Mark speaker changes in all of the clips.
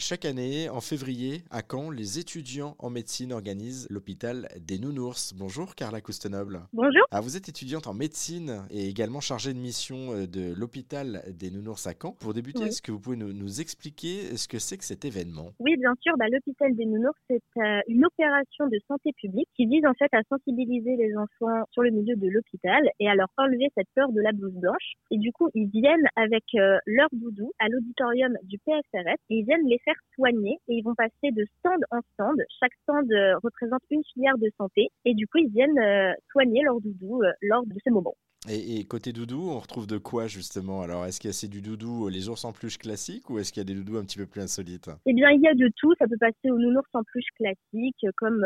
Speaker 1: Chaque année, en février, à Caen, les étudiants en médecine organisent l'hôpital des Nounours. Bonjour Carla Coustenable.
Speaker 2: Bonjour.
Speaker 1: Ah, vous êtes étudiante en médecine et également chargée de mission euh, de l'hôpital des Nounours à Caen. Pour débuter, est-ce que vous pouvez nous, expliquer ce que c'est que cet événement?
Speaker 2: Oui, bien sûr. Bah, l'hôpital des Nounours, c'est euh, une opération de santé publique qui vise en fait à sensibiliser les enfants sur le milieu de l'hôpital et à leur enlever cette peur de la blouse blanche. Et du coup, ils viennent avec euh, leur doudou à l'auditorium du PSRS et ils viennent les faire soigner et ils vont passer de stand en stand. Chaque stand euh, représente une filière de santé et du coup ils viennent euh, soigner leur doudou euh, lors de ces moments.
Speaker 1: Et, côté doudou, on retrouve de quoi justement? Alors, est-ce qu'il y a du doudou, les ours en peluche classiques ou est-ce qu'il y a des doudous un petit peu plus insolites?
Speaker 2: Eh bien, il y a de tout. Ça peut passer aux nounours en peluche classiques, comme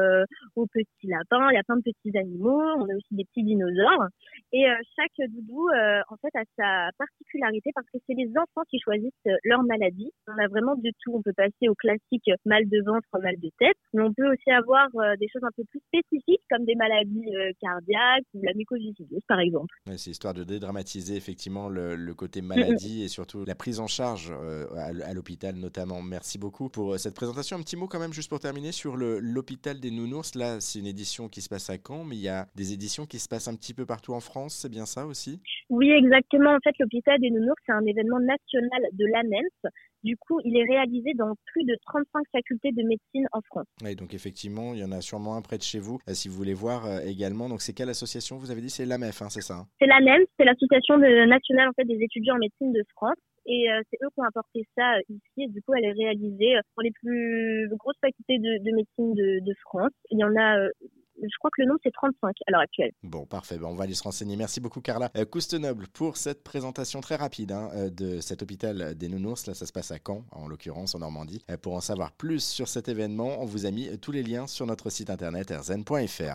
Speaker 2: aux petits lapins. Il y a plein de petits animaux. On a aussi des petits dinosaures. Et chaque doudou, en fait, a sa particularité parce que c'est les enfants qui choisissent leur maladie. On a vraiment de tout. On peut passer au classique mal de ventre, mal de tête, mais on peut aussi avoir des choses un peu plus spécifiques comme des maladies cardiaques ou la mucoviscidose, par exemple
Speaker 1: c'est histoire de dédramatiser effectivement le, côté maladie et surtout la prise en charge euh, à, l'hôpital notamment. Merci beaucoup pour euh, cette présentation. Un petit mot quand même juste pour terminer sur l'hôpital des nounours. Là, c'est une édition qui se passe à Caen, mais il y a des éditions qui se passent un petit peu partout en France. C'est bien ça aussi?
Speaker 2: Oui, exactement. En fait, l'hôpital des nounours, c'est un événement national de l'ANENS. Du coup, il est réalisé dans plus de 35 facultés de médecine en France.
Speaker 1: Oui, donc effectivement, il y en a sûrement un près de chez vous, euh, si vous voulez voir également. Donc c'est quelle association? Vous avez dit c'est l'AMEF, hein, c'est ça hein?
Speaker 2: C'est l'ANEM, c'est l'association nationale en fait des étudiants en médecine de France. Et euh, c'est eux qui ont apporté ça euh, ici. Et du coup, elle est réalisée euh, pour les plus grosses facultés de, médecine de, France. Il y en a je crois que le nombre c'est 35 à l'heure actuelle.
Speaker 1: Bon, parfait. On va aller se renseigner. Merci beaucoup, Carla Coustenoble, pour cette présentation très rapide hein, de cet hôpital des Nounours. Là, ça se passe à Caen, en l'occurrence, en Normandie. pour en savoir plus sur cet événement, on vous a mis tous les liens sur notre site internet rzn.fr.